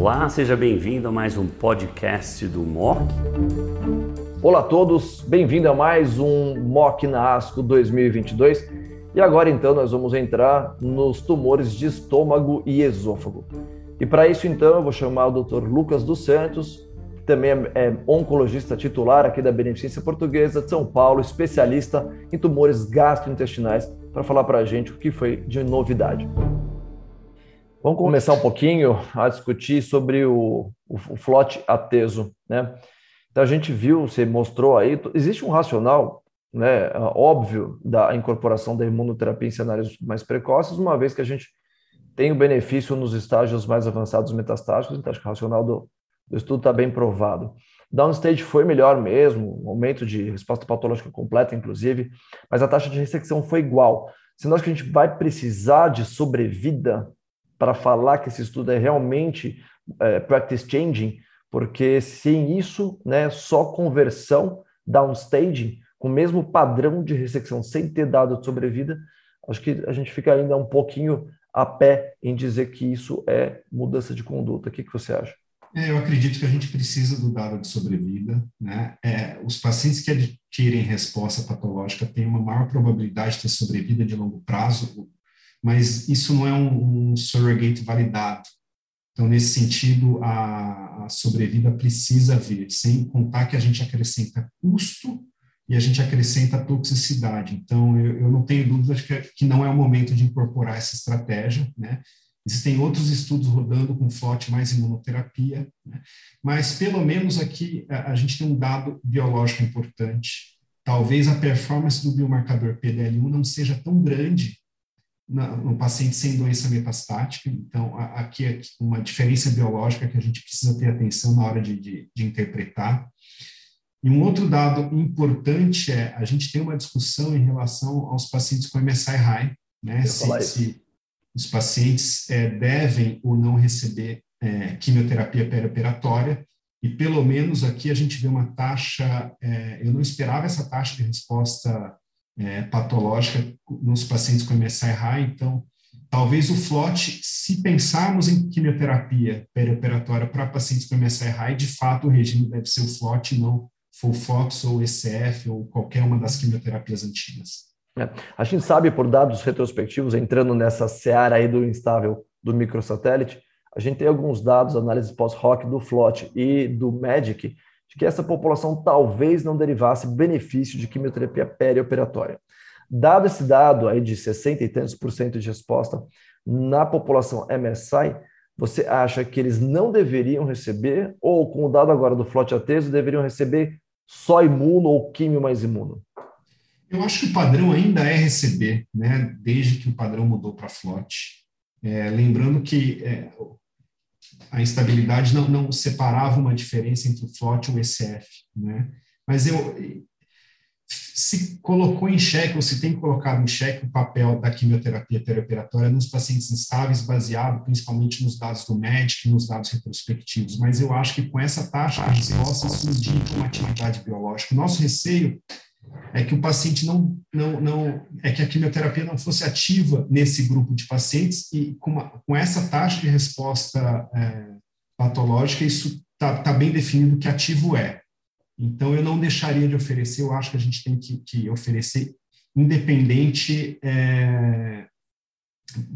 Olá, seja bem-vindo a mais um podcast do MOC. Olá a todos, bem-vindo a mais um MOC na ASCO 2022. E agora então nós vamos entrar nos tumores de estômago e esôfago. E para isso então eu vou chamar o Dr. Lucas dos Santos, que também é, oncologista titular aqui da Beneficência Portuguesa de São Paulo, especialista em tumores gastrointestinais, para falar para a gente o que foi de novidade. Vamos começar um pouquinho a discutir sobre o, o, o flote ateso, né? Então a gente viu, você mostrou aí, existe um racional, né, óbvio da incorporação da imunoterapia em cenários mais precoces, uma vez que a gente tem o benefício nos estágios mais avançados metastáticos, então acho que o racional do, do estudo está bem provado. Downstage foi melhor mesmo, aumento de resposta patológica completa, inclusive, mas a taxa de ressecção foi igual. Se nós que a gente vai precisar de sobrevida para falar que esse estudo é realmente é, practice changing, porque sem isso, né, só conversão, downstaging, com o mesmo padrão de ressecção, sem ter dado de sobrevida, acho que a gente fica ainda um pouquinho a pé em dizer que isso é mudança de conduta. O que, que você acha? É, eu acredito que a gente precisa do dado de sobrevida. Né? É, os pacientes que adquirem resposta patológica têm uma maior probabilidade de ter sobrevida de longo prazo mas isso não é um, um surrogate validado. Então, nesse sentido, a, a sobrevida precisa vir, sem contar que a gente acrescenta custo e a gente acrescenta toxicidade. Então, eu, eu não tenho dúvidas que, que não é o momento de incorporar essa estratégia, né? Existem outros estudos rodando com FLOT mais imunoterapia, né? mas pelo menos aqui a, a, gente tem um dado biológico importante. Talvez a performance do biomarcador PDL1 não seja tão grande no paciente sem doença metastática. Então, aqui é uma diferença biológica que a gente precisa ter atenção na hora de, de, de interpretar. E um outro dado importante é a gente tem uma discussão em relação aos pacientes com MSI high, né? Se, se, os pacientes é, devem ou não receber é, quimioterapia perioperatória. E pelo menos aqui a gente vê uma taxa, é, eu não esperava essa taxa de resposta é, patológica nos pacientes com MSI high. Então, talvez o FLOT, se pensarmos em quimioterapia perioperatória para pacientes com MSI high, de fato o regime deve ser o FLOT, não FOLFOX ou ECF ou qualquer uma das quimioterapias antigas. É, a gente sabe por dados retrospectivos, entrando nessa seara aí do instável do microsatélite, a gente tem alguns dados, análises pós-hoc do FLOT e do MEDIC, de que essa população talvez não derivasse benefício de quimioterapia perioperatória. Dado esse dado aí de 60 e tantos por cento de resposta na população MSI, você acha que eles não deveriam receber, ou com o dado agora do flote ateso, deveriam receber só imuno ou químio mais imuno? Eu acho que o padrão ainda é receber, né? desde que o padrão mudou para flote. É, lembrando que é, a instabilidade não, não separava uma diferença entre o FLOT e o ECF, né? Mas eu se colocou em xeque, ou se tem colocado em xeque o papel da quimioterapia perioperatória nos pacientes instáveis, baseado principalmente nos dados do MEDIC e nos dados retrospectivos. Mas eu acho que com essa taxa de resposta, isso indica uma atividade biológica. Nosso receio é que o paciente não, não, não, é que a quimioterapia não fosse ativa nesse grupo de pacientes e com, uma, com essa taxa de resposta é, patológica, isso está tá bem definido que ativo é. Então, eu não deixaria de oferecer, eu acho que a gente tem que, que oferecer independente é,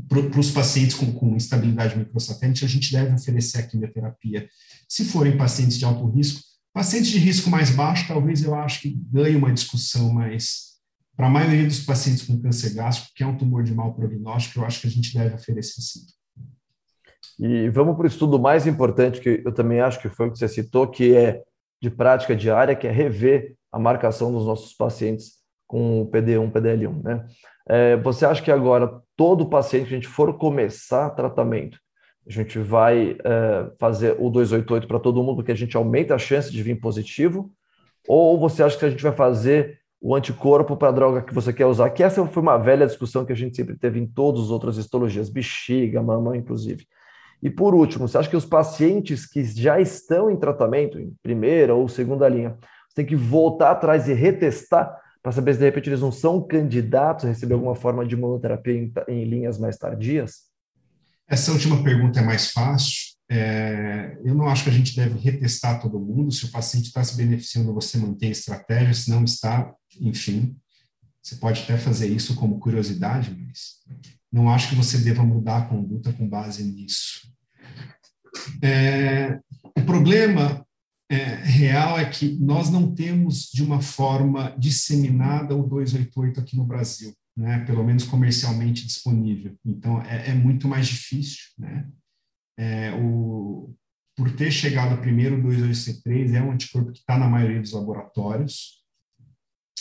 para os pacientes com, com instabilidade microsatélite, a gente deve oferecer a quimioterapia. Se forem pacientes de alto risco, Pacientes de risco mais baixo, talvez eu acho que ganhe uma discussão, mas para a maioria dos pacientes com câncer gástrico, que é um tumor de mau prognóstico, eu acho que a gente deve oferecer sim. E vamos para o estudo mais importante, que eu também acho que foi o que você citou, que é de prática diária, que é rever a marcação dos nossos pacientes com PD1, PDL1. Né? É, você acha que agora todo paciente que a gente for começar tratamento, a gente vai é, fazer o 288 para todo mundo, porque a gente aumenta a chance de vir positivo? Ou você acha que a gente vai fazer o anticorpo para a droga que você quer usar? Que essa foi uma velha discussão que a gente sempre teve em todas as outras histologias, bexiga, mama, inclusive. E por último, você acha que os pacientes que já estão em tratamento, em primeira ou segunda linha, você tem que voltar atrás e retestar para saber se de repente eles não são candidatos a receber alguma forma de imunoterapia em, em linhas mais tardias? Essa última pergunta é mais fácil, É, eu não acho que a gente deve retestar todo mundo. Se o paciente está se beneficiando, você mantém a estratégia. Se não está, enfim, você pode até fazer isso como curiosidade, mas não acho que você deva mudar a conduta com base nisso. É, o problema é, real é que nós não temos de uma forma disseminada o 288 aqui no Brasil, né? pelo menos comercialmente disponível. Então, é, é muito mais difícil. Né? É, o, por ter chegado primeiro o 22C3, é um anticorpo que está na maioria dos laboratórios.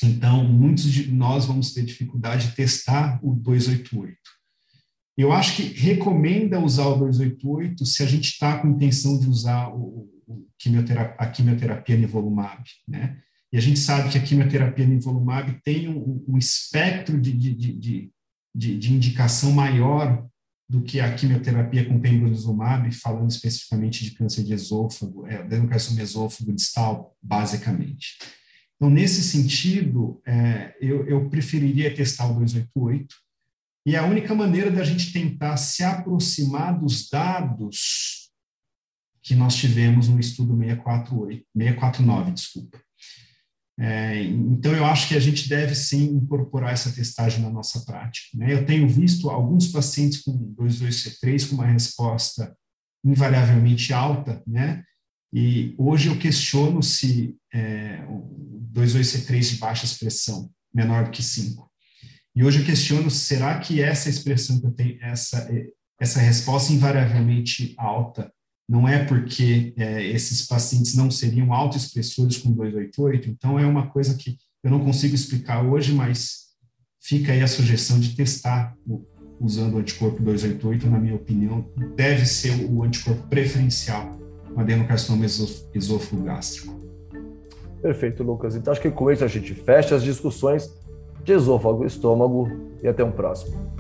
Então, muitos de nós vamos ter dificuldade de testar o 288. Eu acho que recomenda usar o 288 se a gente está com intenção de usar o, o quimioterapia, a quimioterapia nivolumab, né? E a gente sabe que a quimioterapia nivolumab tem um, um espectro de, de, de, de, indicação maior do que a quimioterapia com pembrolizumab, falando especificamente de câncer de esôfago, é, adenocarcinoma esôfago distal, basicamente. Então, nesse sentido, é, eu, eu preferiria testar o 288, e a única maneira da gente tentar se aproximar dos dados que nós tivemos no estudo 648, 649, desculpa. É, então, eu acho que a gente deve sim incorporar essa testagem na nossa prática. Né? Eu tenho visto alguns pacientes com 22C3 com uma resposta invariavelmente alta, né? E hoje eu questiono se é, o 22C3 de baixa expressão, menor do que 5, e hoje eu questiono, será que essa expressão que eu tenho, essa, essa resposta invariavelmente alta, não é porque é, esses pacientes não seriam autoexpressores com 288? Então, é uma coisa que eu não consigo explicar hoje, mas fica aí a sugestão de testar usando o anticorpo 288, na minha opinião, deve ser o anticorpo preferencial no adenocarcinoma esôfago gástrico. Perfeito, Lucas. Então, acho que com isso a gente fecha as discussões de esôfago, estômago e até um próximo.